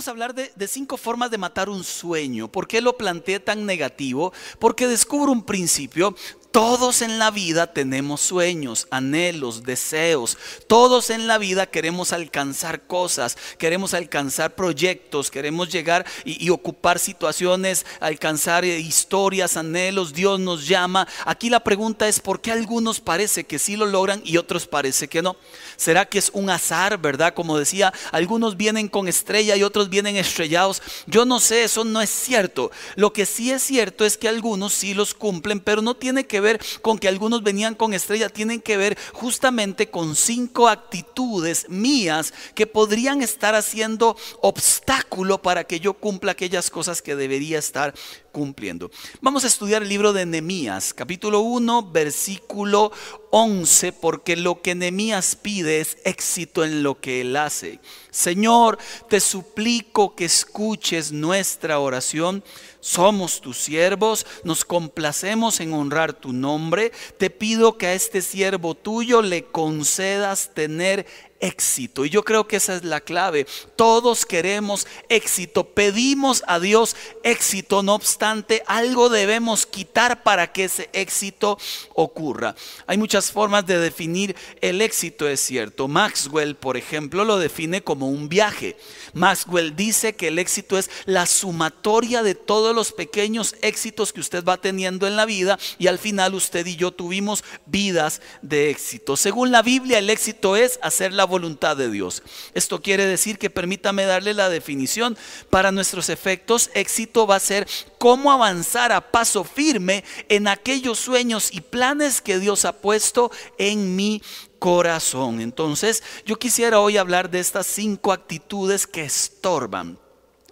vamos a hablar de, cinco formas de matar un sueño. ¿Por qué lo planteé tan negativo? Porque descubro un principio. Todos en la vida tenemos sueños, anhelos, deseos. Todos en la vida queremos alcanzar cosas, queremos alcanzar proyectos, queremos llegar y, ocupar situaciones, alcanzar historias, anhelos. Dios nos llama. Aquí la pregunta es, ¿por qué algunos parece que sí lo logran y otros parece que no? ¿Será que es un azar, verdad? Como decía, algunos vienen con estrella y otros vienen estrellados. Yo no sé, eso no es cierto. Lo que sí es cierto es que algunos sí los cumplen, pero no tiene que ver con que algunos venían con estrella, tienen que ver justamente con cinco actitudes mías que podrían estar haciendo obstáculo para que yo cumpla aquellas cosas que debería estar cumpliendo. Vamos a estudiar el libro de Nehemías, capítulo 1, versículo 11, porque lo que Nehemías pide es éxito en lo que él hace. Señor, te suplico que escuches nuestra oración. Somos tus siervos, nos complacemos en honrar tu nombre. Te pido que a este siervo tuyo le concedas tener éxito. Y yo creo que esa es la clave. Todos queremos éxito. Pedimos a Dios éxito. No obstante, algo debemos quitar para que ese éxito ocurra. Hay muchas formas de definir el éxito, es cierto. Maxwell, por ejemplo, lo define como un viaje. Maxwell dice que el éxito es la sumatoria de todos los pequeños éxitos que usted va teniendo en la vida y al final usted y yo tuvimos vidas de éxito. Según la Biblia, el éxito es hacer la voluntad de Dios. Esto quiere decir que permítame darle la definición. Para nuestros efectos, éxito va a ser cómo avanzar a paso firme en aquellos sueños y planes que Dios ha puesto en mi corazón. Entonces, yo quisiera hoy hablar de estas cinco actitudes que estorban.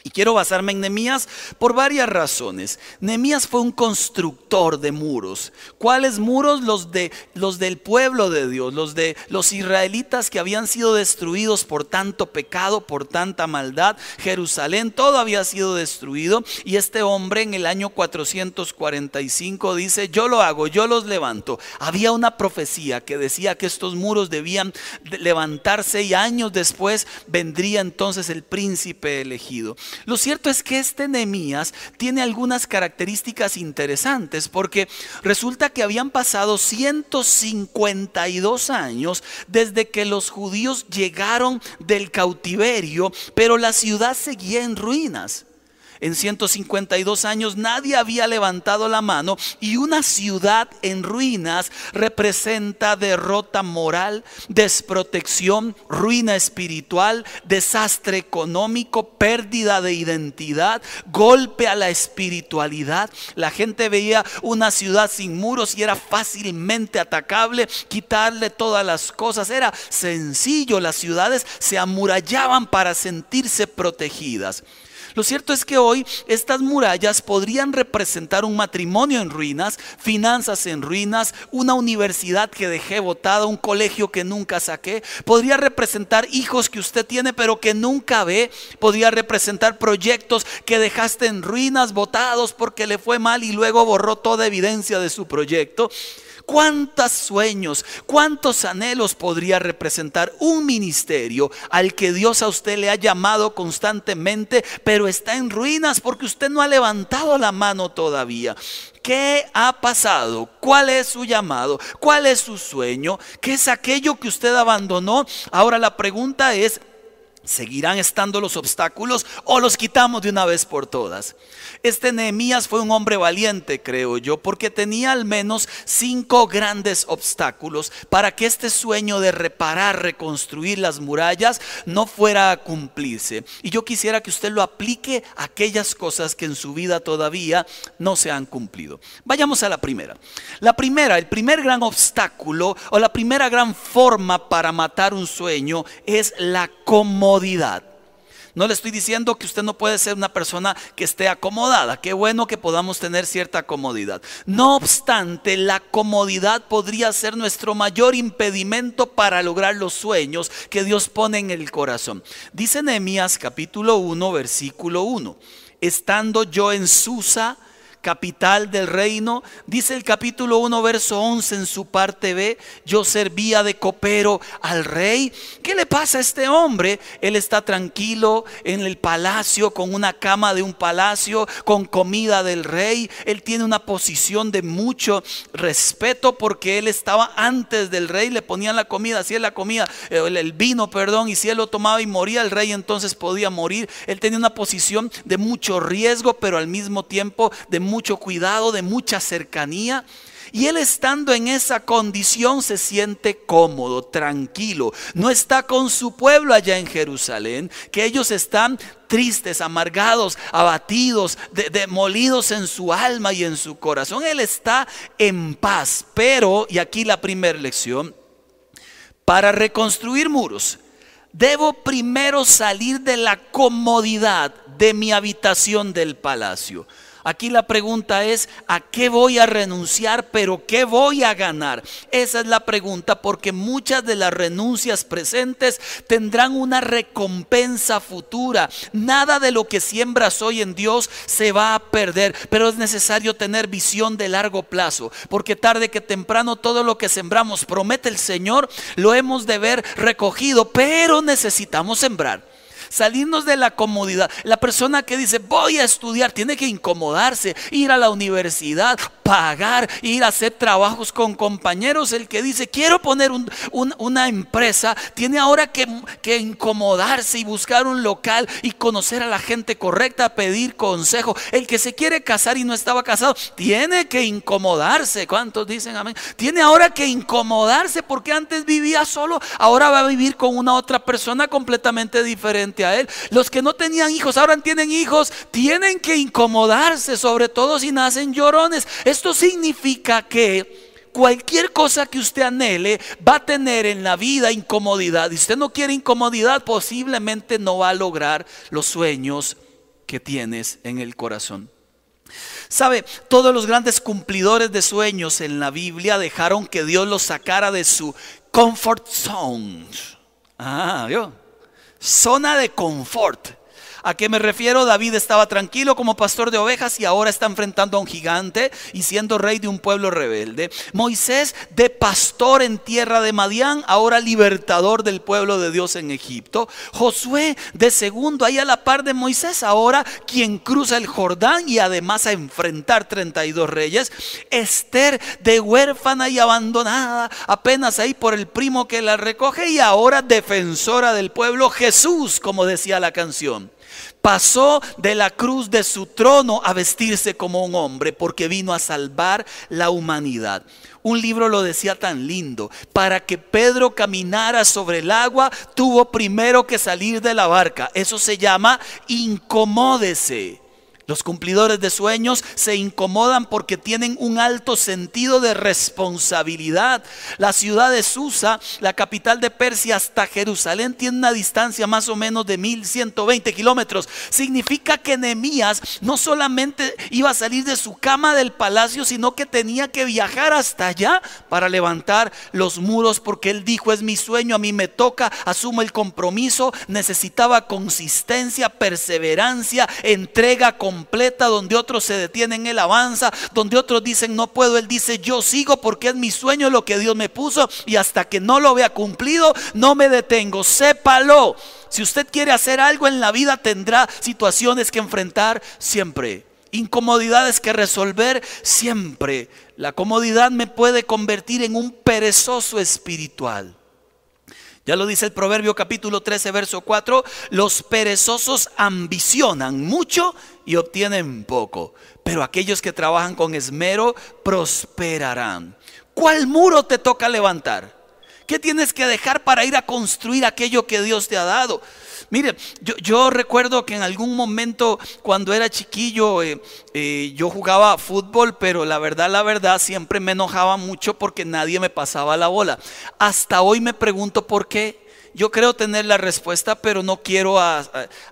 Y quiero basarme en Nemías por varias razones. Nemías fue un constructor de muros. ¿Cuáles muros? Los de los del pueblo de Dios, los de los israelitas que habían sido destruidos por tanto pecado, por tanta maldad. Jerusalén todo había sido destruido y este hombre en el año 445 dice, "Yo lo hago, yo los levanto." Había una profecía que decía que estos muros debían levantarse y años después vendría entonces el príncipe elegido. Lo cierto es que este Nehemías tiene algunas características interesantes porque resulta que habían pasado 152 años desde que los judíos llegaron del cautiverio, pero la ciudad seguía en ruinas. En 152 años nadie había levantado la mano y una ciudad en ruinas representa derrota moral, desprotección, ruina espiritual, desastre económico, pérdida de identidad, golpe a la espiritualidad. La gente veía una ciudad sin muros y era fácilmente atacable, quitarle todas las cosas. Era sencillo, las ciudades se amurallaban para sentirse protegidas. Lo cierto es que hoy estas murallas podrían representar un matrimonio en ruinas, finanzas en ruinas, una universidad que dejé botada, un colegio que nunca saqué. Podría representar hijos que usted tiene pero que nunca ve. Podría representar proyectos que dejaste en ruinas, botados porque le fue mal y luego borró toda evidencia de su proyecto. ¿Cuántos sueños, cuántos anhelos podría representar un ministerio al que Dios a usted le ha llamado constantemente, pero está en ruinas porque usted no ha levantado la mano todavía? ¿Qué ha pasado? ¿Cuál es su llamado? ¿Cuál es su sueño? ¿Qué es aquello que usted abandonó? Ahora la pregunta es, ¿Seguirán estando los obstáculos o los quitamos de una vez por todas? Este Nehemías fue un hombre valiente, creo yo, porque tenía al menos cinco grandes obstáculos para que este sueño de reparar, reconstruir las murallas no fuera a cumplirse. Y yo quisiera que usted lo aplique a aquellas cosas que en su vida todavía no se han cumplido. Vayamos a la primera. La primera, el primer gran obstáculo o la primera gran forma para matar un sueño es la comodidad no le estoy diciendo que usted no puede ser una persona que esté acomodada. Qué bueno que podamos tener cierta comodidad. No obstante, la comodidad podría ser nuestro mayor impedimento para lograr los sueños que Dios pone en el corazón. Dice Nehemías capítulo 1, versículo 1. Estando yo en Susa, capital del reino. Dice el capítulo 1, verso 11 en su parte B, yo servía de copero al rey. ¿Qué le pasa a este hombre? Él está tranquilo en el palacio, con una cama de un palacio, con comida del rey. Él tiene una posición de mucho respeto porque él estaba antes del rey, le ponían la comida, hacía la comida, eh, el vino, perdón, y si él lo tomaba y moría el rey, entonces podía morir. Él tenía una posición de mucho riesgo, pero al mismo tiempo de mucho cuidado, de mucha cercanía. Y él estando en esa condición se siente cómodo, tranquilo. No está con su pueblo allá en Jerusalén, que ellos están tristes, amargados, abatidos, demolidos en su alma y en su corazón. Él está en paz. Pero, y aquí la primera lección, para reconstruir muros, debo primero salir de la comodidad de mi habitación del palacio. Aquí la pregunta es, ¿a qué voy a renunciar, pero qué voy a ganar? Esa es la pregunta porque muchas de las renuncias presentes tendrán una recompensa futura. Nada de lo que siembras hoy en Dios se va a perder, pero es necesario tener visión de largo plazo, porque tarde que temprano todo lo que sembramos, promete el Señor, lo hemos de ver recogido, pero necesitamos sembrar salirnos de la comodidad. La persona que dice voy a estudiar tiene que incomodarse, ir a la universidad, pagar, ir a hacer trabajos con compañeros. El que dice quiero poner una empresa tiene ahora que, que incomodarse y buscar un local y conocer a la gente correcta, pedir consejo. El que se quiere casar y no estaba casado tiene que incomodarse. ¿Cuántos dicen amén? Tiene ahora que incomodarse porque antes vivía solo, ahora va a vivir con una otra persona completamente diferente a Él. Los que no tenían hijos, ahora tienen hijos, tienen que incomodarse, sobre todo si nacen llorones. Esto significa que cualquier cosa que usted anhele va a tener en la vida incomodidad. Y usted no quiere incomodidad, posiblemente no va a lograr los sueños que tienes en el corazón. Sabe, todos los grandes cumplidores de sueños en la Biblia dejaron que Dios los sacara de su comfort zone. Ah, ¿vio? Zona de confort. ¿A qué me refiero? David estaba tranquilo como pastor de ovejas y ahora está enfrentando a un gigante y siendo rey de un pueblo rebelde. Moisés de pastor en tierra de Madián, ahora libertador del pueblo de Dios en Egipto. Josué de segundo, ahí a la par de Moisés, ahora quien cruza el Jordán y además a enfrentar 32 reyes. Esther de huérfana y abandonada, apenas ahí por el primo que la recoge y ahora defensora del pueblo. Jesús, como decía la canción pasó de la cruz de su trono a vestirse como un hombre porque vino a salvar la humanidad. Un libro lo decía tan lindo, para que Pedro caminara sobre el agua tuvo primero que salir de la barca. Eso se llama incomódese. Los cumplidores de sueños se incomodan porque tienen un alto sentido de responsabilidad. La ciudad de Susa, la capital de Persia, hasta Jerusalén tiene una distancia más o menos de 1120 kilómetros. Significa que Nehemías no solamente iba a salir de su cama del palacio, sino que tenía que viajar hasta allá para levantar los muros, porque él dijo: Es mi sueño, a mí me toca, asumo el compromiso. Necesitaba consistencia, perseverancia, entrega con completa, donde otros se detienen, Él avanza, donde otros dicen no puedo, Él dice yo sigo porque es mi sueño lo que Dios me puso y hasta que no lo vea cumplido, no me detengo, sépalo. Si usted quiere hacer algo en la vida, tendrá situaciones que enfrentar siempre, incomodidades que resolver siempre. La comodidad me puede convertir en un perezoso espiritual. Ya lo dice el Proverbio capítulo 13, verso 4, los perezosos ambicionan mucho y obtienen poco, pero aquellos que trabajan con esmero prosperarán. ¿Cuál muro te toca levantar? ¿Qué tienes que dejar para ir a construir aquello que Dios te ha dado? Mire, yo, recuerdo que en algún momento cuando era chiquillo eh, eh, yo jugaba fútbol, pero la verdad, la verdad, siempre me enojaba mucho porque nadie me pasaba la bola. Hasta hoy me pregunto por qué. Yo creo tener la respuesta, pero no quiero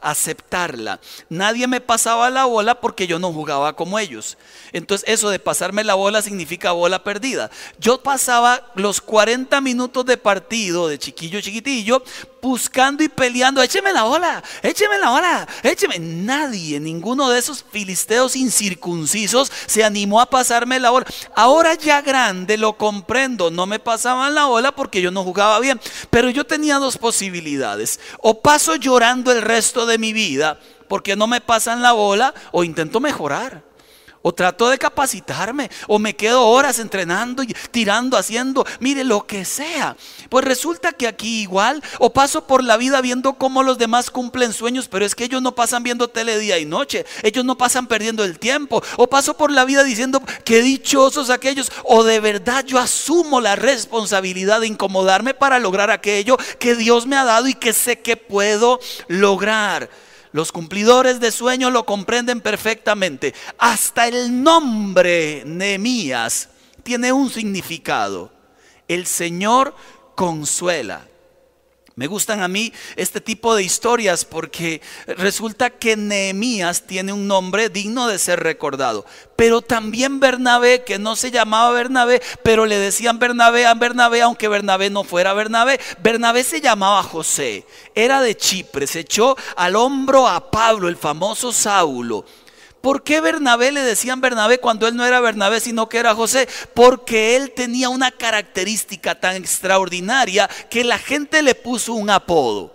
aceptarla. Nadie me pasaba la bola porque yo no jugaba como ellos. Entonces eso de pasarme la bola significa bola perdida. Yo pasaba los 40 minutos de partido de chiquillo chiquitillo buscando y peleando, écheme la bola, écheme la bola, écheme. Nadie, ninguno de esos filisteos incircuncisos se animó a pasarme la bola. Ahora ya grande lo comprendo, no me pasaban la bola porque yo no jugaba bien, pero yo tenía dos posibilidades. O paso llorando el resto de mi vida porque no me pasan la bola o intento mejorar o trato de capacitarme, o me quedo horas entrenando y tirando, haciendo, mire, lo que sea. Pues resulta que aquí igual, o paso por la vida viendo cómo los demás cumplen sueños, pero es que ellos no pasan viendo tele día y noche, ellos no pasan perdiendo el tiempo, o paso por la vida diciendo, qué dichosos aquellos, o de verdad yo asumo la responsabilidad de incomodarme para lograr aquello que Dios me ha dado y que sé que puedo lograr. Los cumplidores de sueños lo comprenden perfectamente. Hasta el nombre Nehemías tiene un significado. El Señor consuela. Me gustan a mí este tipo de historias porque resulta que Nehemías tiene un nombre digno de ser recordado. Pero también Bernabé, que no se llamaba Bernabé, pero le decían Bernabé a Bernabé, aunque Bernabé no fuera Bernabé. Bernabé se llamaba José, era de Chipre, se echó al hombro a Pablo, el famoso Saulo ¿Por qué Bernabé le decían Bernabé cuando él no era Bernabé, sino que era José? Porque él tenía una característica tan extraordinaria que la gente le puso un apodo.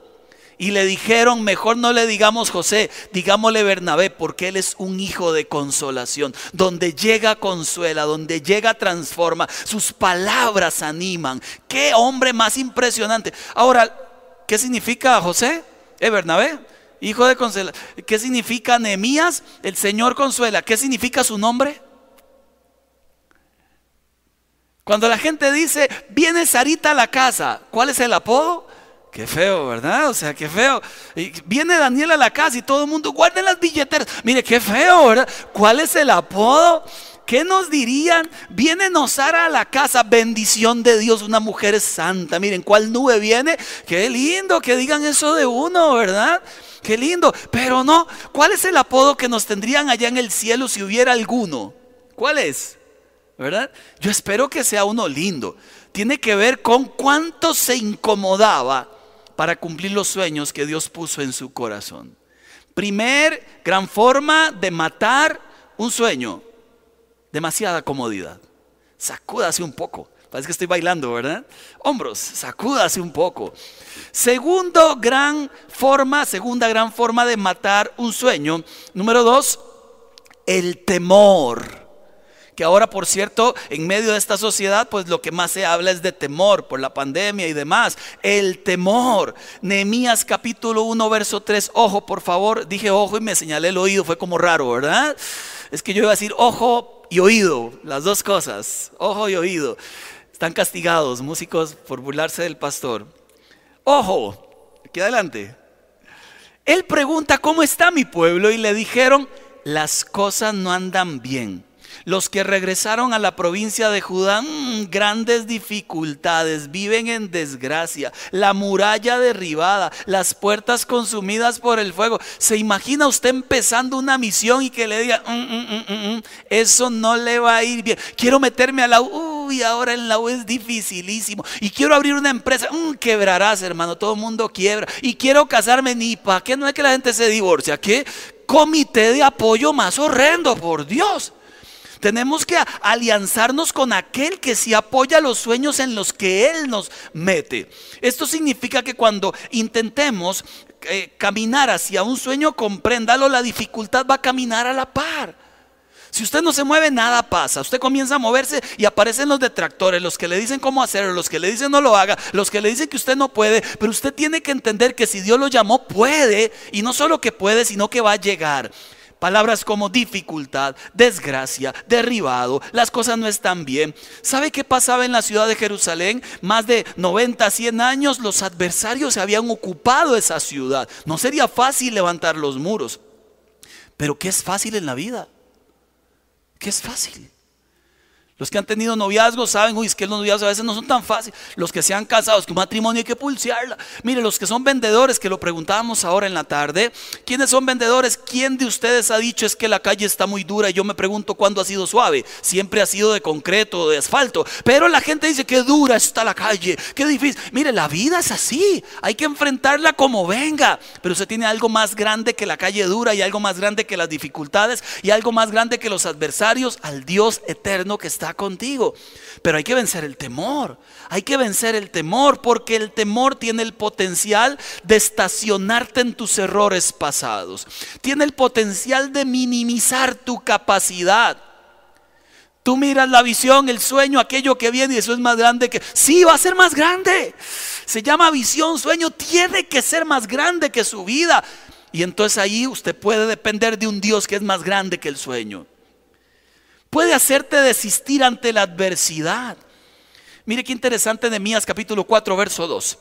Y le dijeron, mejor no le digamos José, digámosle Bernabé, porque él es un hijo de consolación. Donde llega consuela, donde llega transforma, sus palabras animan. Qué hombre más impresionante. Ahora, ¿qué significa José? ¿Es Bernabé? Hijo de consuela. ¿Qué significa Nehemías? El Señor consuela. ¿Qué significa su nombre? Cuando la gente dice, viene Sarita a la casa, ¿cuál es el apodo? Qué feo, ¿verdad? O sea, qué feo. viene Daniel a la casa y todo el mundo, guarden las billeteras. Mire, qué feo, ¿verdad? ¿Cuál es el apodo? ¿Qué nos dirían? Viene Nosara a la casa, bendición de Dios, una mujer santa. Miren, ¿cuál nube viene? Qué lindo que digan eso de uno, ¿verdad? Qué lindo. Pero no, ¿cuál es el apodo que nos tendrían allá en el cielo si hubiera alguno? ¿Cuál es? ¿Verdad? Yo espero que sea uno lindo. Tiene que ver con cuánto se incomodaba para cumplir los sueños que Dios puso en su corazón. Primer gran forma de matar un sueño, demasiada comodidad. Sacúdase un poco. Parece que estoy bailando, ¿verdad? Hombros, sacúdase un poco. Segundo gran forma, segunda gran forma de matar un sueño. Número dos, el temor. Que ahora, por cierto, en medio de esta sociedad, pues lo que más se habla es de temor por la pandemia y demás. El temor. Nehemías capítulo 1, verso 3. Ojo, por favor. Dije ojo y me señalé el oído. Fue como raro, ¿verdad? Es que yo iba a decir ojo y oído. Las dos cosas. Ojo y oído. Están castigados, músicos, por burlarse del pastor. Ojo, aquí adelante. Él pregunta, ¿cómo está mi pueblo? Y le dijeron, las cosas no andan bien. Los que regresaron a la provincia de Judá, mm, grandes dificultades, viven en desgracia, la muralla derribada, las puertas consumidas por el fuego. ¿Se imagina usted empezando una misión y que le diga, mm, mm, eso no le va a ir bien? Quiero meterme a la U, uy, ahora en la U es dificilísimo. Y quiero abrir una empresa, quebrarás, hermano, todo el mundo quiebra. Y quiero casarme, ni para qué no es que la gente se divorcia, ¿qué? Comité de apoyo más horrendo, por Dios. Tenemos que alianzarnos con aquel que sí apoya los sueños en los que Él nos mete. Esto significa que cuando intentemos eh, caminar hacia un sueño, compréndalo, la dificultad va a caminar a la par. Si usted no se mueve, nada pasa. Usted comienza a moverse y aparecen los detractores, los que le dicen cómo hacerlo, los que le dicen no lo haga, los que le dicen que usted no puede. Pero usted tiene que entender que si Dios lo llamó, puede. Y no solo que puede, sino que va a llegar. Palabras como dificultad, desgracia, derribado, las cosas no están bien. ¿Sabe qué pasaba en la ciudad de Jerusalén? Más de 90, 100 años los adversarios se habían ocupado esa ciudad. No sería fácil levantar los muros. Pero ¿qué es fácil en la vida? ¿Qué es fácil? Los que han tenido noviazgos saben, uy, es que los noviazgos a veces no son tan fáciles. Los que se han casado, es que un matrimonio hay que pulsearla. Mire, los que son vendedores, que lo preguntábamos ahora en la tarde, ¿quiénes son vendedores? ¿Quién de ustedes ha dicho es que la calle está muy dura? Y yo me pregunto cuándo ha sido suave. Siempre ha sido de concreto, de asfalto. Pero la gente dice que dura está la calle, qué difícil. Mire, la vida es así. Hay que enfrentarla como venga. Pero usted tiene algo más grande que la calle dura y algo más grande que las dificultades y algo más grande que los adversarios al Dios eterno que está contigo. Pero hay que vencer el temor. Hay que vencer el temor porque el temor tiene el potencial de estacionarte en tus errores pasados. Tiene el potencial de minimizar tu capacidad. Tú miras la visión, el sueño, aquello que viene y eso es más grande que... Sí, va a ser más grande. Se llama visión, sueño, tiene que ser más grande que su vida. Y entonces ahí usted puede depender de un Dios que es más grande que el sueño puede hacerte desistir ante la adversidad. Mire qué interesante Nehemías capítulo 4, verso 2.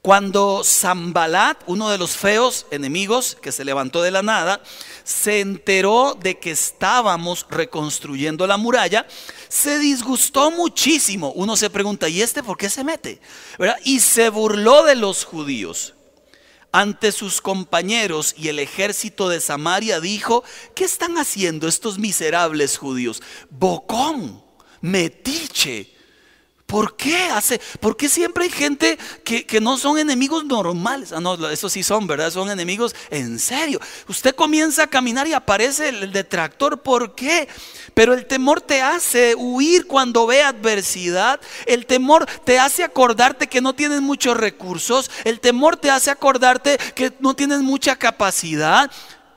Cuando Zambalat, uno de los feos enemigos que se levantó de la nada, se enteró de que estábamos reconstruyendo la muralla, se disgustó muchísimo. Uno se pregunta, ¿y este por qué se mete? Y se burló de los judíos ante sus compañeros y el ejército de Samaria dijo, ¿qué están haciendo estos miserables judíos? Bocón, metiche, ¿Por qué hace? ¿Por qué siempre hay gente que, no son enemigos normales? Ah, no, eso sí son, ¿verdad? Son enemigos en serio. Usted comienza a caminar y aparece el, detractor. ¿Por qué? Pero el temor te hace huir cuando ve adversidad. El temor te hace acordarte que no tienes muchos recursos. El temor te hace acordarte que no tienes mucha capacidad.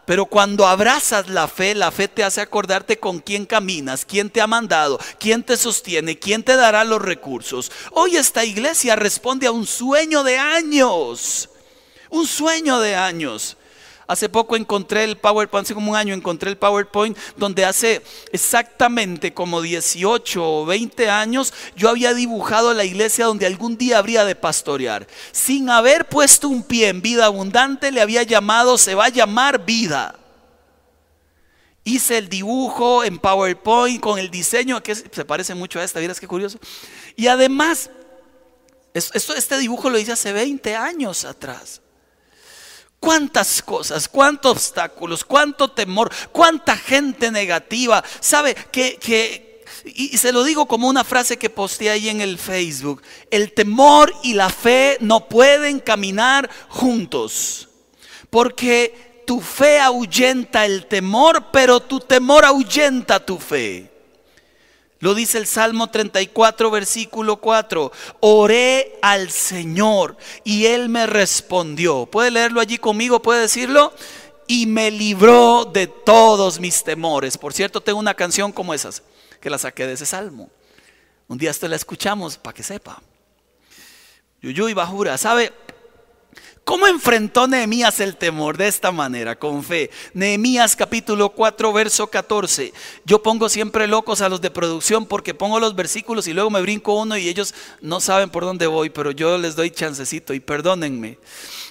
Pero cuando abrazas la fe, la fe te hace acordarte con quién caminas, quién te ha mandado, quién te sostiene, quién te dará los recursos. Hoy esta iglesia responde a un sueño de años, un sueño de años. Hace poco encontré el PowerPoint, hace como un año encontré el PowerPoint donde hace exactamente como 18 o 20 años yo había dibujado la iglesia donde algún día habría de pastorear. Sin haber puesto un pie en vida abundante, le había llamado, se va a llamar vida. Hice el dibujo en PowerPoint con el diseño que se parece mucho a esta, miras qué curioso. Y además, esto, este dibujo lo hice hace 20 años atrás cuántas cosas, cuántos obstáculos, cuánto temor, cuánta gente negativa. ¿Sabe que, y se lo digo como una frase que posteé ahí en el Facebook, el temor y la fe no pueden caminar juntos, porque tu fe ahuyenta el temor, pero tu temor ahuyenta tu fe. Lo dice el Salmo 34, versículo 4. Oré al Señor y Él me respondió. ¿Puede leerlo allí conmigo? ¿Puede decirlo? Y me libró de todos mis temores. Por cierto, tengo una canción como esas, que la saqué de ese Salmo. Un día esto la escuchamos para que sepa. Yuyuy Bajura, ¿sabe? ¿Cómo enfrentó Nehemías el temor de esta manera, con fe? Nehemías capítulo 4, verso 14. Yo pongo siempre locos a los de producción porque pongo los versículos y luego me brinco uno y ellos no saben por dónde voy, pero yo les doy chancecito y perdónenme.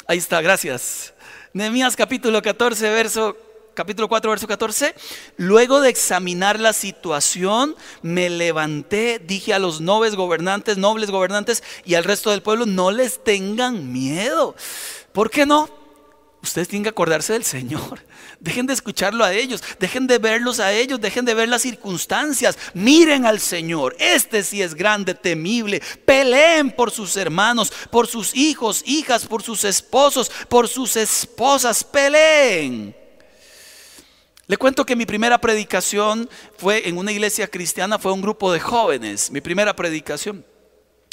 Ahí está, gracias. Nehemías capítulo 14, verso capítulo 4, verso 14. Luego de examinar la situación, me levanté, dije a los nobles gobernantes, nobles gobernantes y al resto del pueblo, no les tengan miedo. ¿Por qué no? Ustedes tienen que acordarse del Señor. Dejen de escucharlo a ellos, dejen de verlos a ellos, dejen de ver las circunstancias. Miren al Señor. Este sí es grande, temible. Peleen por sus hermanos, por sus hijos, hijas, por sus esposos, por sus esposas. Peleen. Le cuento que mi primera predicación fue en una iglesia cristiana, fue un grupo de jóvenes, mi primera predicación.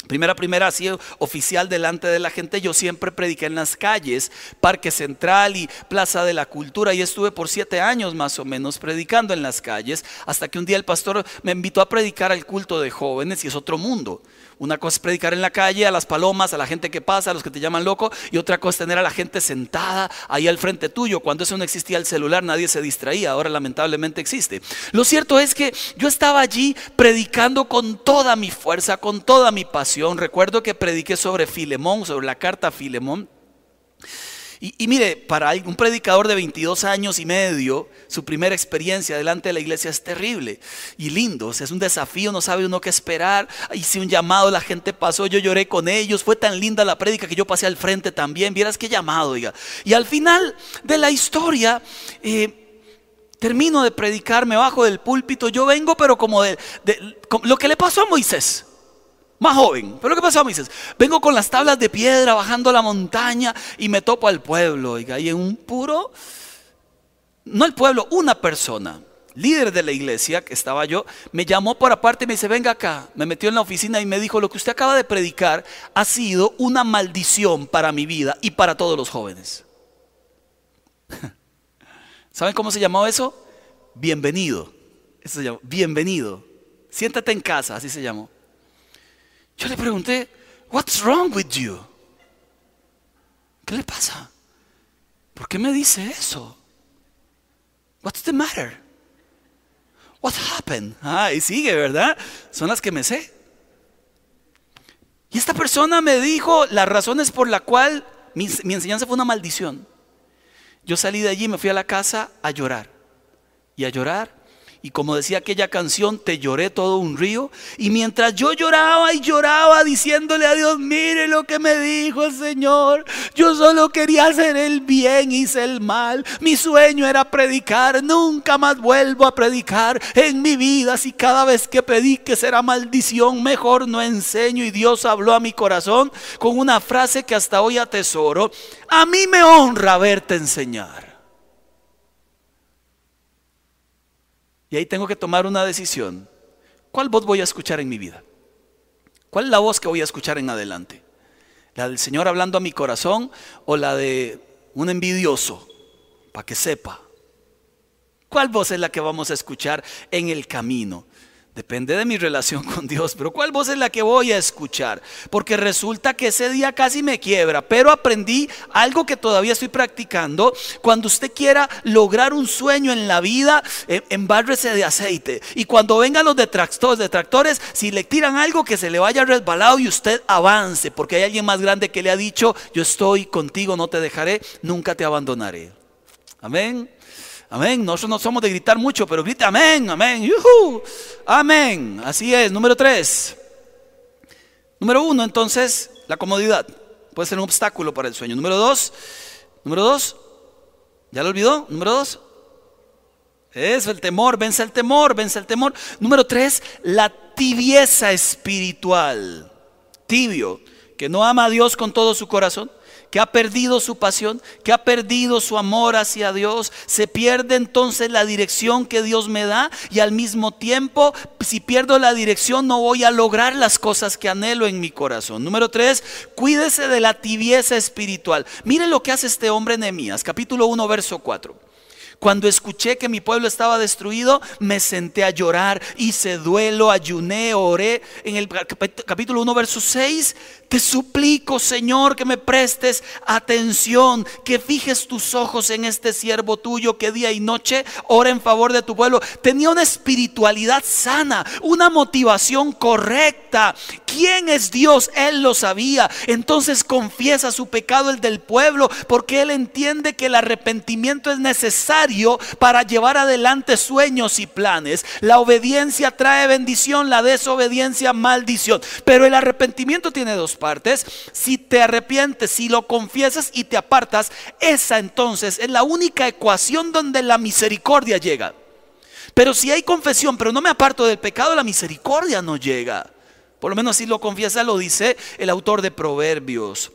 Primera, primera, así oficial delante de la gente, yo siempre prediqué en las calles, Parque Central y Plaza de la Cultura, y estuve por siete años más o menos predicando en las calles, hasta que un día el pastor me invitó a predicar al culto de jóvenes, y es otro mundo. Una cosa es predicar en la calle, a las palomas, a la gente que pasa, a los que te llaman loco, y otra cosa es tener a la gente sentada ahí al frente tuyo. Cuando eso no existía el celular, nadie se distraía, ahora lamentablemente existe. Lo cierto es que yo estaba allí predicando con toda mi fuerza, con toda mi pasión. Recuerdo que prediqué sobre Filemón, sobre la carta a Filemón. Y, mire, para un predicador de 22 años y medio, su primera experiencia delante de la iglesia es terrible y lindo. es un desafío, no sabe uno qué esperar. Hice un llamado, la gente pasó, yo lloré con ellos. Fue tan linda la prédica que yo pasé al frente también. Vieras qué llamado, diga. Y al final de la historia, eh, termino de predicar, me bajo del púlpito. Yo vengo, pero como de lo que le pasó a Moisés más joven. Pero ¿qué pasó, Moisés? Vengo con las tablas de piedra bajando la montaña y me topo al pueblo. Y ahí en un puro, no el pueblo, una persona, líder de la iglesia, que estaba yo, me llamó por aparte y me dice, venga acá. Me metió en la oficina y me dijo, lo que usted acaba de predicar ha sido una maldición para mi vida y para todos los jóvenes. ¿Saben cómo se llamó eso? Bienvenido. Eso se llamó, bienvenido. Siéntate en casa, así se llamó. Yo le pregunté, what's wrong with you? ¿Qué le pasa? ¿Por qué me dice eso? What's the matter? What happened? Ah, y sigue, ¿verdad? Son las que me sé. Y esta persona me dijo las razones por la cual mi, mi enseñanza fue una maldición. Yo salí de allí me fui a la casa a llorar. Y a llorar y como decía aquella canción, te lloré todo un río. Y mientras yo lloraba y lloraba diciéndole a Dios, mire lo que me dijo el Señor. Yo solo quería hacer el bien, hice el mal. Mi sueño era predicar. Nunca más vuelvo a predicar en mi vida. Si cada vez que predique será maldición, mejor no enseño. Y Dios habló a mi corazón con una frase que hasta hoy atesoro. A mí me honra verte enseñar. Y ahí tengo que tomar una decisión. ¿Cuál voz voy a escuchar en mi vida? ¿Cuál es la voz que voy a escuchar en adelante? ¿La del Señor hablando a mi corazón o la de un envidioso? Para que sepa. ¿Cuál voz es la que vamos a escuchar en el camino? Depende de mi relación con Dios, pero ¿cuál voz es la que voy a escuchar? Porque resulta que ese día casi me quiebra, pero aprendí algo que todavía estoy practicando. Cuando usted quiera lograr un sueño en la vida, eh, embárrese de aceite. Y cuando vengan los detractores, detractores, si le tiran algo que se le vaya resbalado y usted avance, porque hay alguien más grande que le ha dicho, yo estoy contigo, no te dejaré, nunca te abandonaré. Amén. Amén. Nosotros no somos de gritar mucho, pero grite amén, amén. Amén. Así es. Número tres. Número uno, entonces, la comodidad. Puede ser un obstáculo para el sueño. Número dos. Número dos. ¿Ya lo olvidó? Número dos. Es el temor, vence el temor, vence el temor. Número tres, la tibieza espiritual. Tibio, que no ama a Dios con todo su corazón que ha perdido su pasión, que ha perdido su amor hacia Dios, se pierde entonces la dirección que Dios me da y al mismo tiempo, si pierdo la dirección, no voy a lograr las cosas que anhelo en mi corazón. Número tres, cuídese de la tibieza espiritual. Mire lo que hace este hombre Nehemías, capítulo 1, verso 4. Cuando escuché que mi pueblo estaba destruido, me senté a llorar, hice duelo, ayuné, oré. En el capítulo 1, verso 6, te suplico, Señor, que me prestes atención, que fijes tus ojos en este siervo tuyo que día y noche ora en favor de tu pueblo. Tenía una espiritualidad sana, una motivación correcta. ¿Quién es Dios? Él lo sabía. Entonces confiesa su pecado, el del pueblo, porque él entiende que el arrepentimiento es necesario para llevar adelante sueños y planes. La obediencia trae bendición, la desobediencia maldición. Pero el arrepentimiento tiene dos partes. Si te arrepientes, si lo confiesas y te apartas, esa entonces es la única ecuación donde la misericordia llega. Pero si hay confesión, pero no me aparto del pecado, la misericordia no llega. Por lo menos si lo confiesa, lo dice el autor de Proverbios.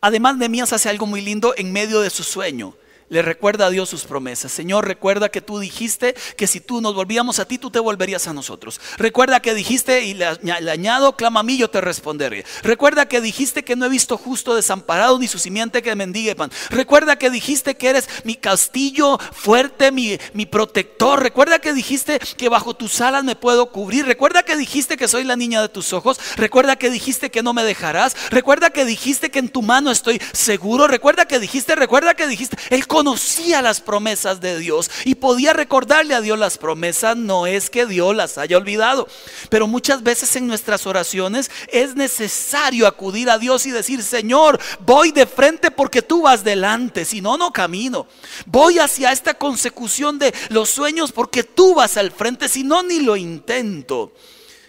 Además, Nehemías hace algo muy lindo en medio de su sueño le recuerda a Dios sus promesas. Señor, recuerda que tú dijiste que si tú nos volvíamos a ti, tú te volverías a nosotros. Recuerda que dijiste, y le, añado, clama a mí, yo te responderé. Recuerda que dijiste que no he visto justo desamparado ni su simiente que mendigue pan. Recuerda que dijiste que eres mi castillo fuerte, mi, mi protector. Recuerda que dijiste que bajo tus alas me puedo cubrir. Recuerda que dijiste que soy la niña de tus ojos. Recuerda que dijiste que no me dejarás. Recuerda que dijiste que en tu mano estoy seguro. Recuerda que dijiste, recuerda que dijiste. El conocía las promesas de Dios y podía recordarle a Dios las promesas. No es que Dios las haya olvidado, pero muchas veces en nuestras oraciones es necesario acudir a Dios y decir, Señor, voy de frente porque tú vas delante, si no, no camino. Voy hacia esta consecución de los sueños porque tú vas al frente, si no, ni lo intento.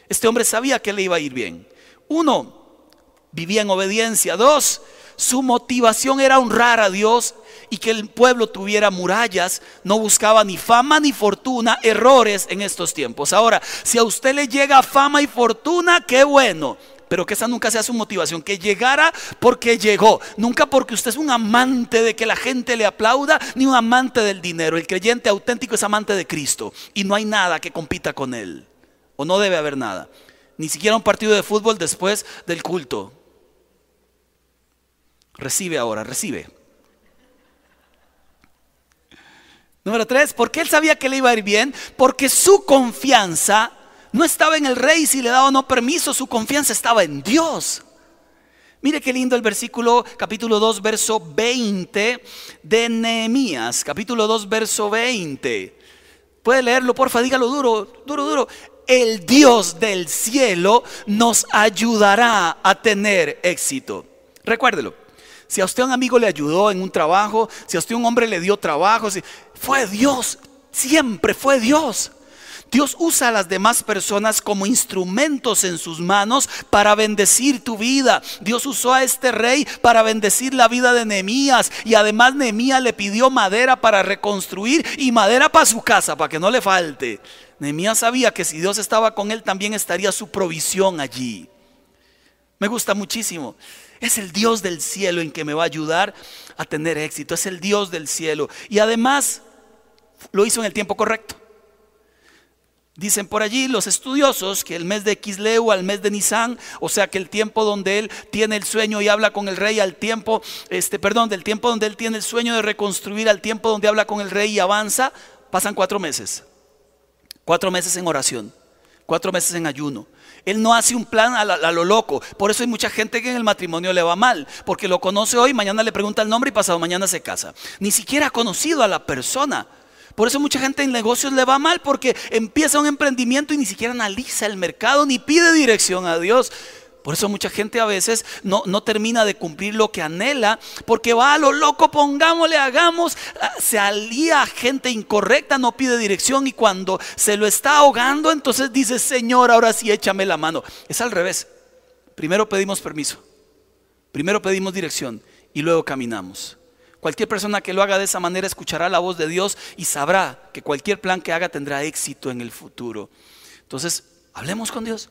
Este hombre sabía que le iba a ir bien. Uno, vivía en obediencia. Dos, su motivación era honrar a Dios y que el pueblo tuviera murallas. No buscaba ni fama ni fortuna, errores en estos tiempos. Ahora, si a usted le llega fama y fortuna, qué bueno. Pero que esa nunca sea su motivación, que llegara porque llegó, nunca porque usted es un amante de que la gente le aplauda, ni un amante del dinero. El creyente auténtico es amante de Cristo y no hay nada que compita con él, o no debe haber nada, ni siquiera un partido de fútbol después del culto. Recibe ahora, recibe. Número tres, porque él sabía que le iba a ir bien, porque su confianza no estaba en el rey si le daba o no permiso, su confianza estaba en Dios. Mire qué lindo el versículo capítulo 2 verso 20 de Nehemías, capítulo 2 verso 20. Puede leerlo, porfa, dígalo duro, duro, duro. El Dios del cielo nos ayudará a tener éxito. Recuérdelo. Si a usted un amigo le ayudó en un trabajo, si a usted un hombre le dio trabajo, fue Dios, siempre fue Dios. Dios usa a las demás personas como instrumentos en sus manos para bendecir tu vida. Dios usó a este rey para bendecir la vida de Nehemías y además Nehemías le pidió madera para reconstruir y madera para su casa, para que no le falte. Nehemías sabía que si Dios estaba con él también estaría su provisión allí. Me gusta muchísimo. Es el Dios del cielo en que me va a ayudar a tener éxito. Es el Dios del cielo. Y además lo hizo en el tiempo correcto. Dicen por allí los estudiosos que el mes de Kisleu al mes de Nisan, o sea que el tiempo donde él tiene el sueño y habla con el rey, al tiempo, este, perdón, del tiempo donde él tiene el sueño de reconstruir al tiempo donde habla con el rey y avanza, pasan cuatro meses. Cuatro meses en oración, cuatro meses en ayuno, él no hace un plan a, lo loco. Por eso hay mucha gente que en el matrimonio le va mal. Porque lo conoce hoy, mañana le pregunta el nombre y pasado mañana se casa. Ni siquiera ha conocido a la persona. Por eso mucha gente en negocios le va mal porque empieza un emprendimiento y ni siquiera analiza el mercado ni pide dirección a Dios. Por eso mucha gente a veces no, no, termina de cumplir lo que anhela, porque va a lo loco, pongámosle, hagamos, ah, se alía a gente incorrecta, no pide dirección y cuando se lo está ahogando, entonces dice, Señor, ahora sí échame la mano. Es al revés. Primero pedimos permiso, primero pedimos dirección y luego caminamos. Cualquier persona que lo haga de esa manera escuchará la voz de Dios y sabrá que cualquier plan que haga tendrá éxito en el futuro. Entonces, hablemos con Dios.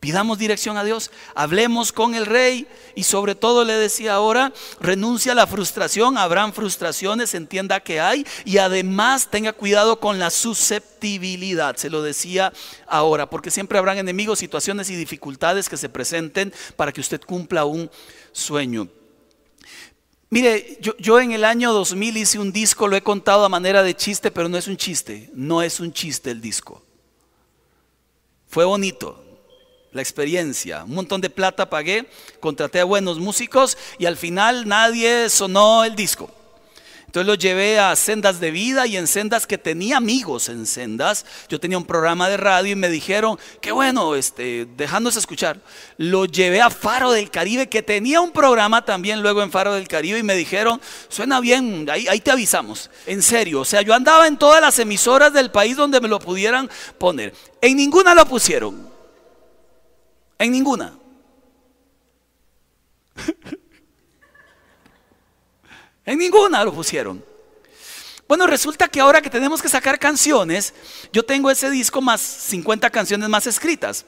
Pidamos dirección a Dios, hablemos con el rey y sobre todo le decía ahora, renuncia a la frustración, habrán frustraciones, entienda que hay y además tenga cuidado con la susceptibilidad, se lo decía ahora, porque siempre habrán enemigos, situaciones y dificultades que se presenten para que usted cumpla un sueño. Mire, yo, yo, en el año 2000 hice un disco, lo he contado a manera de chiste, pero no es un chiste, no es un chiste el disco. Fue bonito, la experiencia. Un montón de plata pagué, contraté a buenos músicos y al final nadie sonó el disco. Entonces lo llevé a sendas de vida y en sendas que tenía amigos en sendas. Yo tenía un programa de radio y me dijeron, qué bueno, este, dejándose escuchar. Lo llevé a Faro del Caribe, que tenía un programa también luego en Faro del Caribe y me dijeron, suena bien, ahí, ahí te avisamos. En serio, o sea, yo andaba en todas las emisoras del país donde me lo pudieran poner. En ninguna lo pusieron. En ninguna. en ninguna lo pusieron. Bueno, resulta que ahora que tenemos que sacar canciones, yo tengo ese disco más 50 canciones más escritas,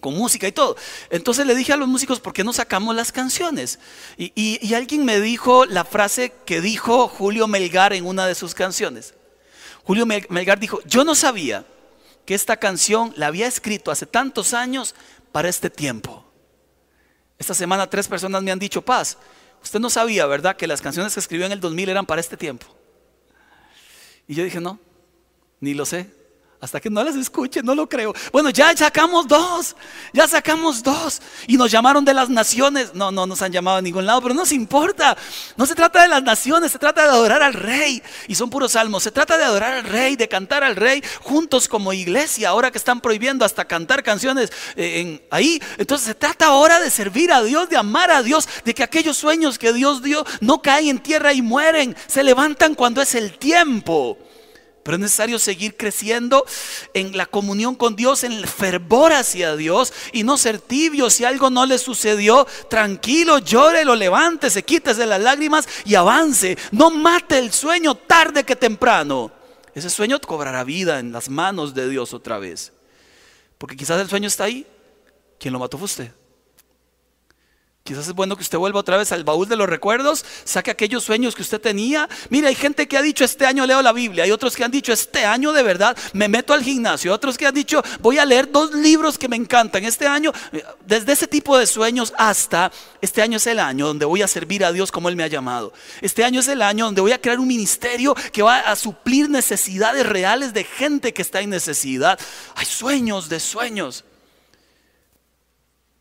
con música y todo. Entonces le dije a los músicos, ¿por qué no sacamos las canciones? Y, y alguien me dijo la frase que dijo Julio Melgar en una de sus canciones. Julio Melgar dijo, yo no sabía que esta canción la había escrito hace tantos años para este tiempo. Esta semana tres personas me han dicho, paz, usted no sabía, ¿verdad? Que las canciones que escribió en el 2000 eran para este tiempo. Y yo dije, no, ni lo sé. Hasta que no las escuche, no lo creo. Bueno, ya sacamos dos, ya sacamos dos. Y nos llamaron de las naciones. No, no nos han llamado a ningún lado, pero no nos importa. No se trata de las naciones, se trata de adorar al rey. Y son puros salmos. Se trata de adorar al rey, de cantar al rey juntos como iglesia. Ahora que están prohibiendo hasta cantar canciones eh, en, ahí. Entonces se trata ahora de servir a Dios, de amar a Dios, de que aquellos sueños que Dios dio no caen en tierra y mueren. Se levantan cuando es el tiempo. Pero es necesario seguir creciendo en la comunión con Dios, en el fervor hacia Dios y no ser tibio. Si algo no le sucedió, tranquilo, llore, lo levante, se quítese las lágrimas y avance. No mate el sueño tarde que temprano. Ese sueño cobrará vida en las manos de Dios otra vez. Porque quizás el sueño está ahí. Quien lo mató fue usted. Quizás es bueno que usted vuelva otra vez al baúl de los recuerdos, saque aquellos sueños que usted tenía. Mire, hay gente que ha dicho este año leo la Biblia, hay otros que han dicho este año de verdad me meto al gimnasio, otros que han dicho voy a leer dos libros que me encantan. Este año, desde ese tipo de sueños hasta este año es el año donde voy a servir a Dios como Él me ha llamado. Este año es el año donde voy a crear un ministerio que va a suplir necesidades reales de gente que está en necesidad. Hay sueños de sueños.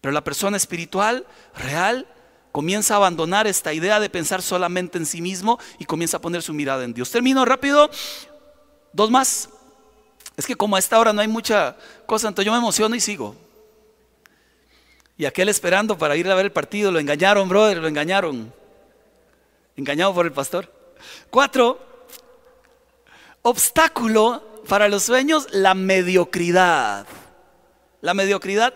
Pero la persona espiritual, real, comienza a abandonar esta idea de pensar solamente en sí mismo y comienza a poner su mirada en Dios. Termino rápido. Dos más. Es que como a esta hora no hay mucha cosa, entonces yo me emociono y sigo. Y aquel esperando para ir a ver el partido, lo engañaron, brother, lo engañaron. Engañado por el pastor. Cuatro, obstáculo para los sueños, la mediocridad. La mediocridad.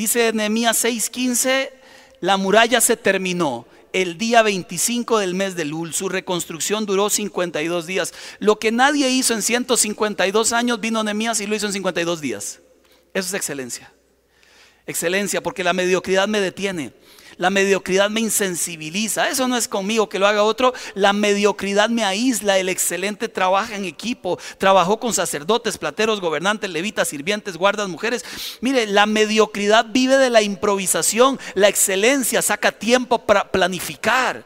Dice Nehemías 6:15, la muralla se terminó el día 25 del mes de Lul. Su reconstrucción duró 52 días. Lo que nadie hizo en 152 años, vino Nehemías y lo hizo en 52 días. Eso es excelencia. Excelencia, porque la mediocridad me detiene. La mediocridad me insensibiliza. Eso no es conmigo que lo haga otro. La mediocridad me aísla. El excelente trabaja en equipo. Trabajó con sacerdotes, plateros, gobernantes, levitas, sirvientes, guardas, mujeres. Mire, la mediocridad vive de la improvisación. La excelencia saca tiempo para planificar.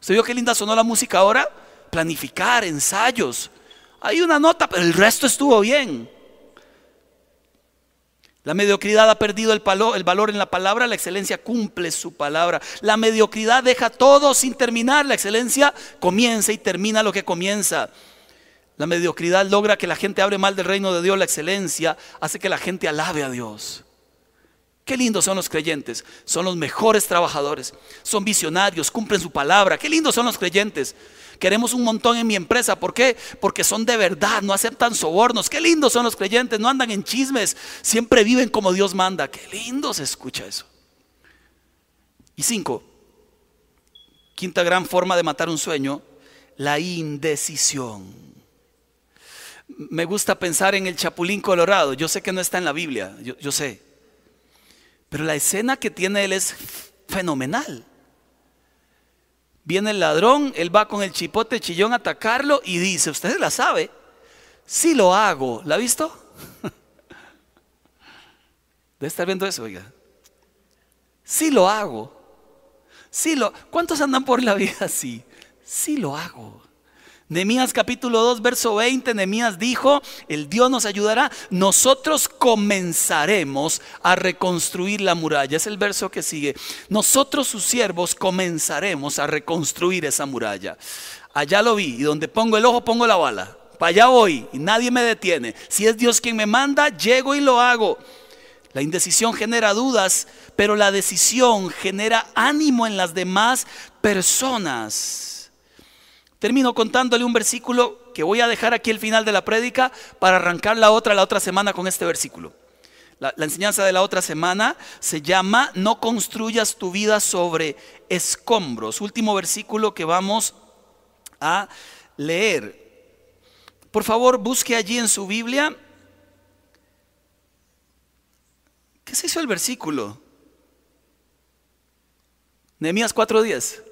¿Usted vio qué linda sonó la música ahora? Planificar, ensayos. Hay una nota, pero el resto estuvo bien. La mediocridad ha perdido el, valor en la palabra, la excelencia cumple su palabra. La mediocridad deja todo sin terminar, la excelencia comienza y termina lo que comienza. La mediocridad logra que la gente hable mal del reino de Dios, la excelencia hace que la gente alabe a Dios. Qué lindos son los creyentes, son los mejores trabajadores, son visionarios, cumplen su palabra. Qué lindos son los creyentes. Queremos un montón en mi empresa. ¿Por qué? Porque son de verdad, no aceptan sobornos. Qué lindos son los creyentes, no andan en chismes, siempre viven como Dios manda. Qué lindo se escucha eso. Y cinco, quinta gran forma de matar un sueño, la indecisión. Me gusta pensar en el Chapulín Colorado. Yo sé que no está en la Biblia, yo, yo sé. Pero la escena que tiene él es fenomenal. Viene el ladrón, él va con el chipote chillón a atacarlo y dice, ustedes la sabe, si lo hago, ¿la ha visto? Debe estar viendo eso, oiga. Si lo hago. Si lo, ¿Cuántos andan por la vida así? Si lo hago. Nehemías capítulo 2, verso 20, Nehemías dijo, el Dios nos ayudará, nosotros comenzaremos a reconstruir la muralla. Es el verso que sigue. Nosotros sus siervos comenzaremos a reconstruir esa muralla. Allá lo vi y donde pongo el ojo pongo la bala. Para allá voy y nadie me detiene. Si es Dios quien me manda, llego y lo hago. La indecisión genera dudas, pero la decisión genera ánimo en las demás personas. Termino contándole un versículo que voy a dejar aquí al final de la prédica para arrancar la otra la otra semana con este versículo. La, la, enseñanza de la otra semana se llama No construyas tu vida sobre escombros. Último versículo que vamos a leer. Por favor, busque allí en su Biblia. ¿Qué se hizo el versículo? Nehemías 4:10.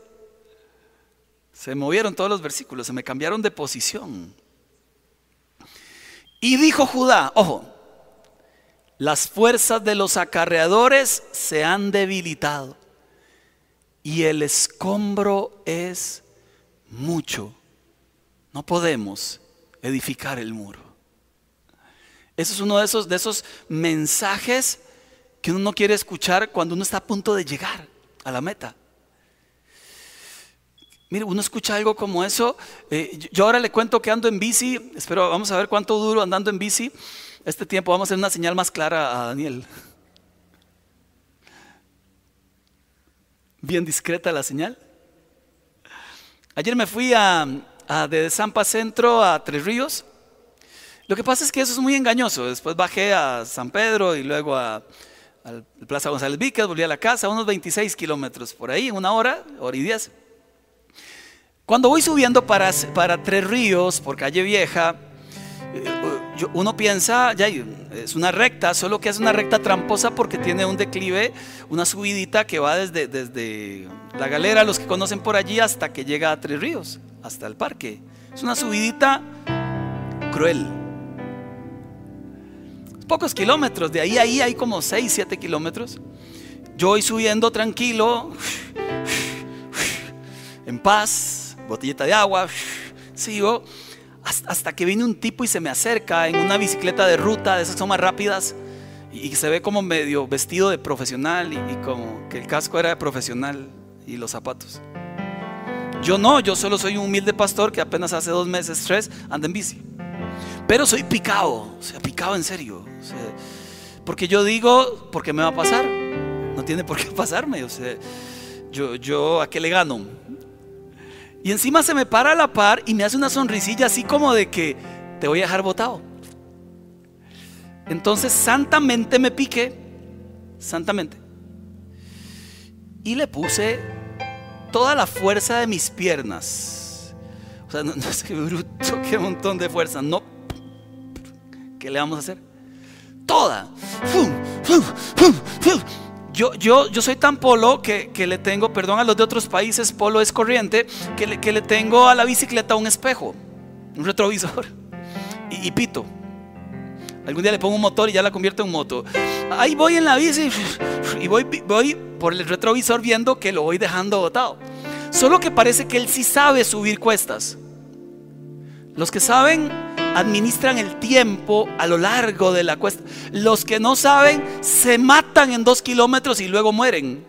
Se movieron todos los versículos, se me cambiaron de posición. Y dijo Judá, ojo, las fuerzas de los acarreadores se han debilitado y el escombro es mucho. No podemos edificar el muro. Eso es uno de esos, de esos mensajes que uno no quiere escuchar cuando uno está a punto de llegar a la meta. Mire, uno escucha algo como eso. Eh, yo ahora le cuento que ando en bici. Espero, vamos a ver cuánto duro andando en bici. Este tiempo vamos a hacer una señal más clara a Daniel. Bien discreta la señal. Ayer me fui a, de Zampa Centro a Tres Ríos. Lo que pasa es que eso es muy engañoso. Después bajé a San Pedro y luego a, Plaza González Víquez, volví a la casa, unos 26 kilómetros por ahí, una hora, hora y diez. Cuando voy subiendo para, para Tres Ríos, por calle Vieja, eh, uno piensa, ya es una recta, solo que es una recta tramposa porque tiene un declive, una subidita que va desde, desde la galera, los que conocen por allí, hasta que llega a Tres Ríos, hasta el parque. Es una subidita cruel pocos kilómetros, de ahí a ahí hay como 6, 7 kilómetros. Yo voy subiendo tranquilo, en paz, botellita de agua, sigo, hasta que viene un tipo y se me acerca en una bicicleta de ruta, de esas son más rápidas, y se ve como medio vestido de profesional y, y como que el casco era de profesional y los zapatos. Yo no, yo solo soy un humilde pastor que apenas hace dos meses, tres, anda en bici. Pero soy picado, o sea, picado en serio. porque yo digo, ¿por qué me va a pasar? No tiene por qué pasarme. O sea, yo, ¿a qué le gano? Y encima se me para a la par y me hace una sonrisilla así como de que te voy a dejar botado. Entonces, santamente me piqué, santamente. Y le puse toda la fuerza de mis piernas. O sea, no, no es que bruto, qué montón de fuerza. No ¿Qué le vamos a hacer? Toda. Yo, yo, yo soy tan polo que, le tengo, perdón a los de otros países, polo es corriente, que le, que le tengo a la bicicleta un espejo, un retrovisor y, pito. Algún día le pongo un motor y ya la convierto en moto. Ahí voy en la bici y voy, voy por el retrovisor viendo que lo voy dejando botado. Solo que parece que él sí sabe subir cuestas. Los que saben administran el tiempo a lo largo de la cuesta. Los que no saben se matan en dos kilómetros y luego mueren.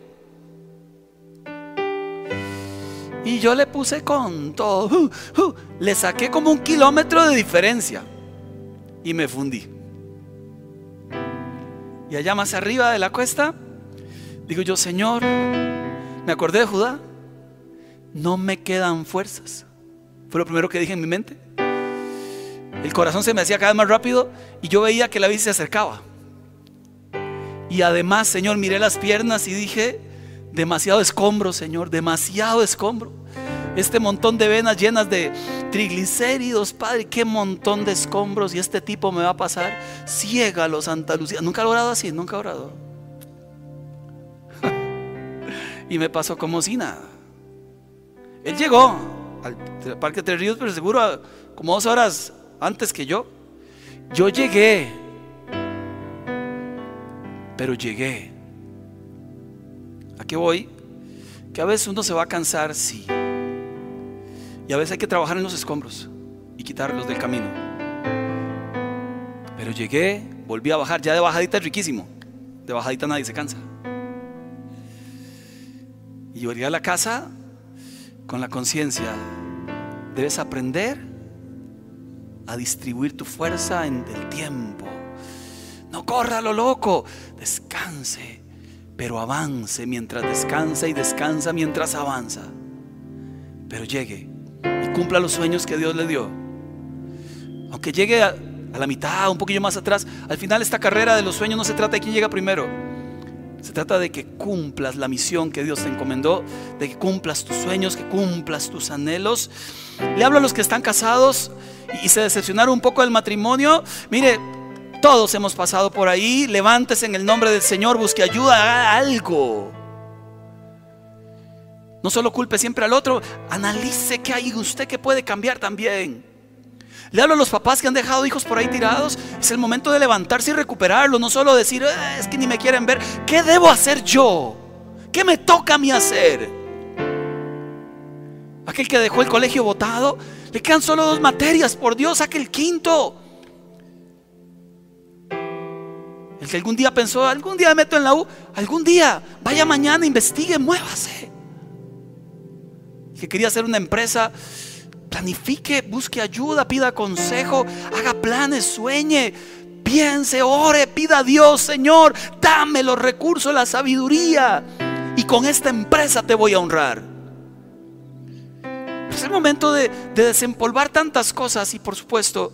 Y yo le puse con todo. Uh, uh, le saqué como un kilómetro de diferencia. Y me fundí. Y allá más arriba de la cuesta, digo yo, Señor, me acordé de Judá. No me quedan fuerzas. Fue lo primero que dije en mi mente. El corazón se me hacía cada vez más rápido y yo veía que la bici se acercaba. Y además, Señor, miré las piernas y dije, demasiado escombro, Señor, demasiado escombro. Este montón de venas llenas de triglicéridos, Padre, qué montón de escombros. Y este tipo me va a pasar. Ciégalo, Santa Lucía. Nunca he orado así, nunca he orado. y me pasó como si nada. Él llegó al Parque Tres Ríos, pero seguro como dos horas antes que yo. Yo llegué, pero llegué. ¿A qué voy? Que a veces uno se va a cansar, sí. Y a veces hay que trabajar en los escombros y quitarlos del camino. Pero llegué, volví a bajar. Ya de bajadita es riquísimo. De bajadita nadie se cansa. Y yo a la casa con la conciencia. Debes aprender a distribuir tu fuerza en el tiempo. No corra lo loco, descanse, pero avance mientras descansa y descansa mientras avanza. Pero llegue y cumpla los sueños que Dios le dio. Aunque llegue a, la mitad, un poquillo más atrás, al final esta carrera de los sueños no se trata de quién llega primero. Se trata de que cumplas la misión que Dios te encomendó, de que cumplas tus sueños, que cumplas tus anhelos. Le hablo a los que están casados y se decepcionaron un poco del matrimonio, mire, todos hemos pasado por ahí, levántese en el nombre del Señor, busque ayuda, haga algo. No solo culpe siempre al otro, analice qué hay usted que puede cambiar también. Le hablo a los papás que han dejado hijos por ahí tirados. Es el momento de levantarse y recuperarlos. No solo decir, eh, es que ni me quieren ver. ¿Qué debo hacer yo? ¿Qué me toca a mí hacer? Aquel que dejó el colegio votado, le quedan solo dos materias, por Dios, saque el quinto. El que algún día pensó, algún día me meto en la U, algún día, vaya mañana, investigue, muévase. El que quería hacer una empresa, planifique, busque ayuda, pida consejo, haga planes, sueñe, piense, ore, pida a Dios, Señor, dame los recursos, la sabiduría. Y con esta empresa te voy a honrar. Es el momento de, de desempolvar tantas cosas y por supuesto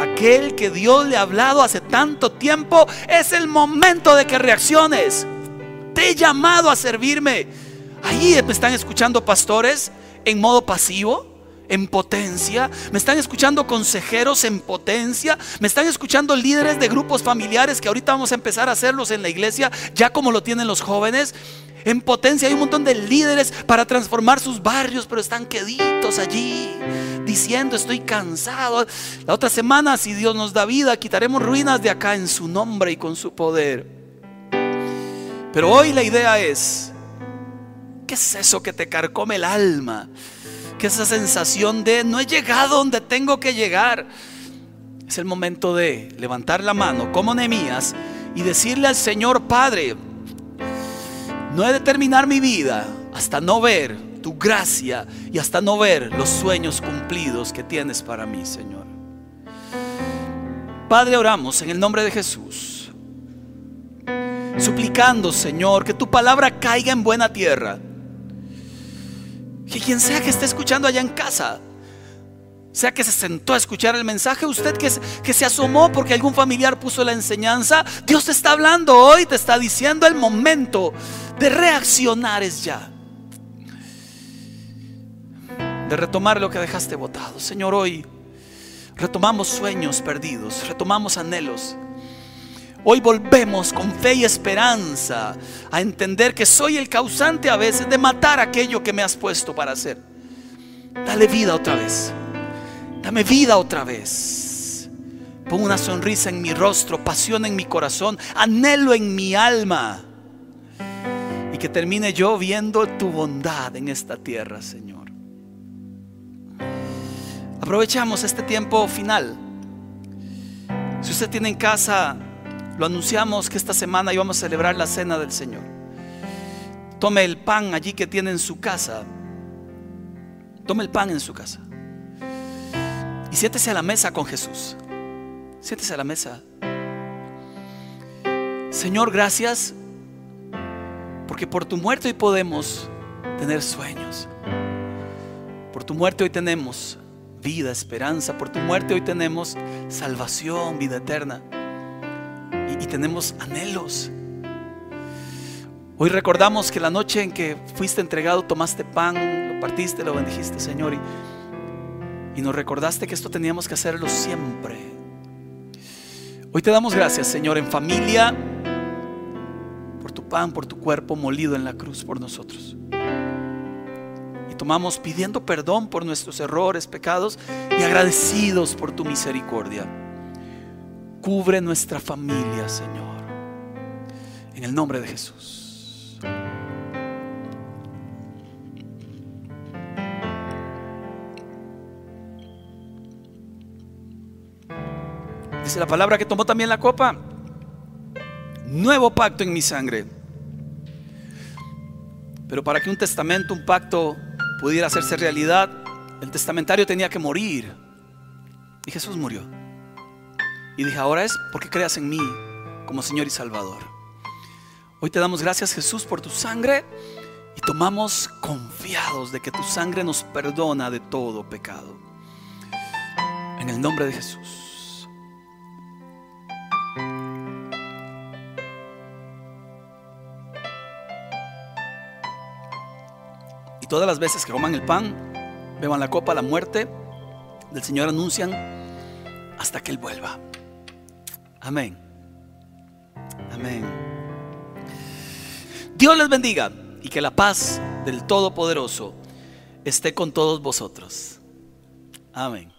aquel que Dios le ha hablado hace tanto tiempo, es el momento de que reacciones. Te he llamado a servirme. Ahí me están escuchando pastores en modo pasivo, en potencia. Me están escuchando consejeros en potencia. Me están escuchando líderes de grupos familiares que ahorita vamos a empezar a hacerlos en la iglesia, ya como lo tienen los jóvenes. En potencia hay un montón de líderes para transformar sus barrios, pero están queditos allí diciendo estoy cansado. La otra semana, si Dios nos da vida, quitaremos ruinas de acá en su nombre y con su poder. Pero hoy la idea es, ¿qué es eso que te carcome el alma? ¿Qué es esa sensación de no he llegado donde tengo que llegar? Es el momento de levantar la mano como Nehemías y decirle al Señor Padre, no he de terminar mi vida hasta no ver tu gracia y hasta no ver los sueños cumplidos que tienes para mí, Señor. Padre, oramos en el nombre de Jesús, suplicando, Señor, que tu palabra caiga en buena tierra. Que quien sea que esté escuchando allá en casa, sea que se sentó a escuchar el mensaje, usted que, que se asomó porque algún familiar puso la enseñanza, Dios te está hablando hoy, te está diciendo el momento de reaccionar es ya de retomar lo que dejaste botado. Señor, hoy retomamos sueños perdidos, retomamos anhelos. Hoy volvemos con fe y esperanza a entender que soy el causante a veces de matar aquello que me has puesto para hacer. Dale vida otra vez. Dame vida otra vez. Pon una sonrisa en mi rostro, pasión en mi corazón, anhelo en mi alma. Y que termine yo viendo tu bondad en esta tierra, Señor. Aprovechamos este tiempo final. Si usted tiene en casa, lo anunciamos que esta semana íbamos a celebrar la cena del Señor. Tome el pan allí que tiene en su casa. Tome el pan en su casa. Y siéntese a la mesa con Jesús. Siéntese a la mesa. Señor, gracias. Porque por tu muerte hoy podemos tener sueños. Por tu muerte hoy tenemos vida, esperanza. Por tu muerte hoy tenemos salvación, vida eterna. Y, tenemos anhelos. Hoy recordamos que la noche en que fuiste entregado, tomaste pan, lo partiste, lo bendijiste, Señor. Y, y nos recordaste que esto teníamos que hacerlo siempre. Hoy te damos gracias, Señor, en familia, por tu pan, por tu cuerpo molido en la cruz por nosotros tomamos pidiendo perdón por nuestros errores, pecados y agradecidos por tu misericordia. Cubre nuestra familia, Señor. En el nombre de Jesús. Dice la palabra que tomó también la copa. Nuevo pacto en mi sangre. Pero para que un testamento, un pacto pudiera hacerse realidad, el testamentario tenía que morir. Y Jesús murió. Y dije, ahora es porque creas en mí como Señor y Salvador. Hoy te damos gracias Jesús por tu sangre y tomamos confiados de que tu sangre nos perdona de todo pecado. En el nombre de Jesús. todas las veces que coman el pan, beban la copa, la muerte del Señor anuncian hasta que Él vuelva. Amén. Amén. Dios les bendiga y que la paz del Todopoderoso esté con todos vosotros. Amén.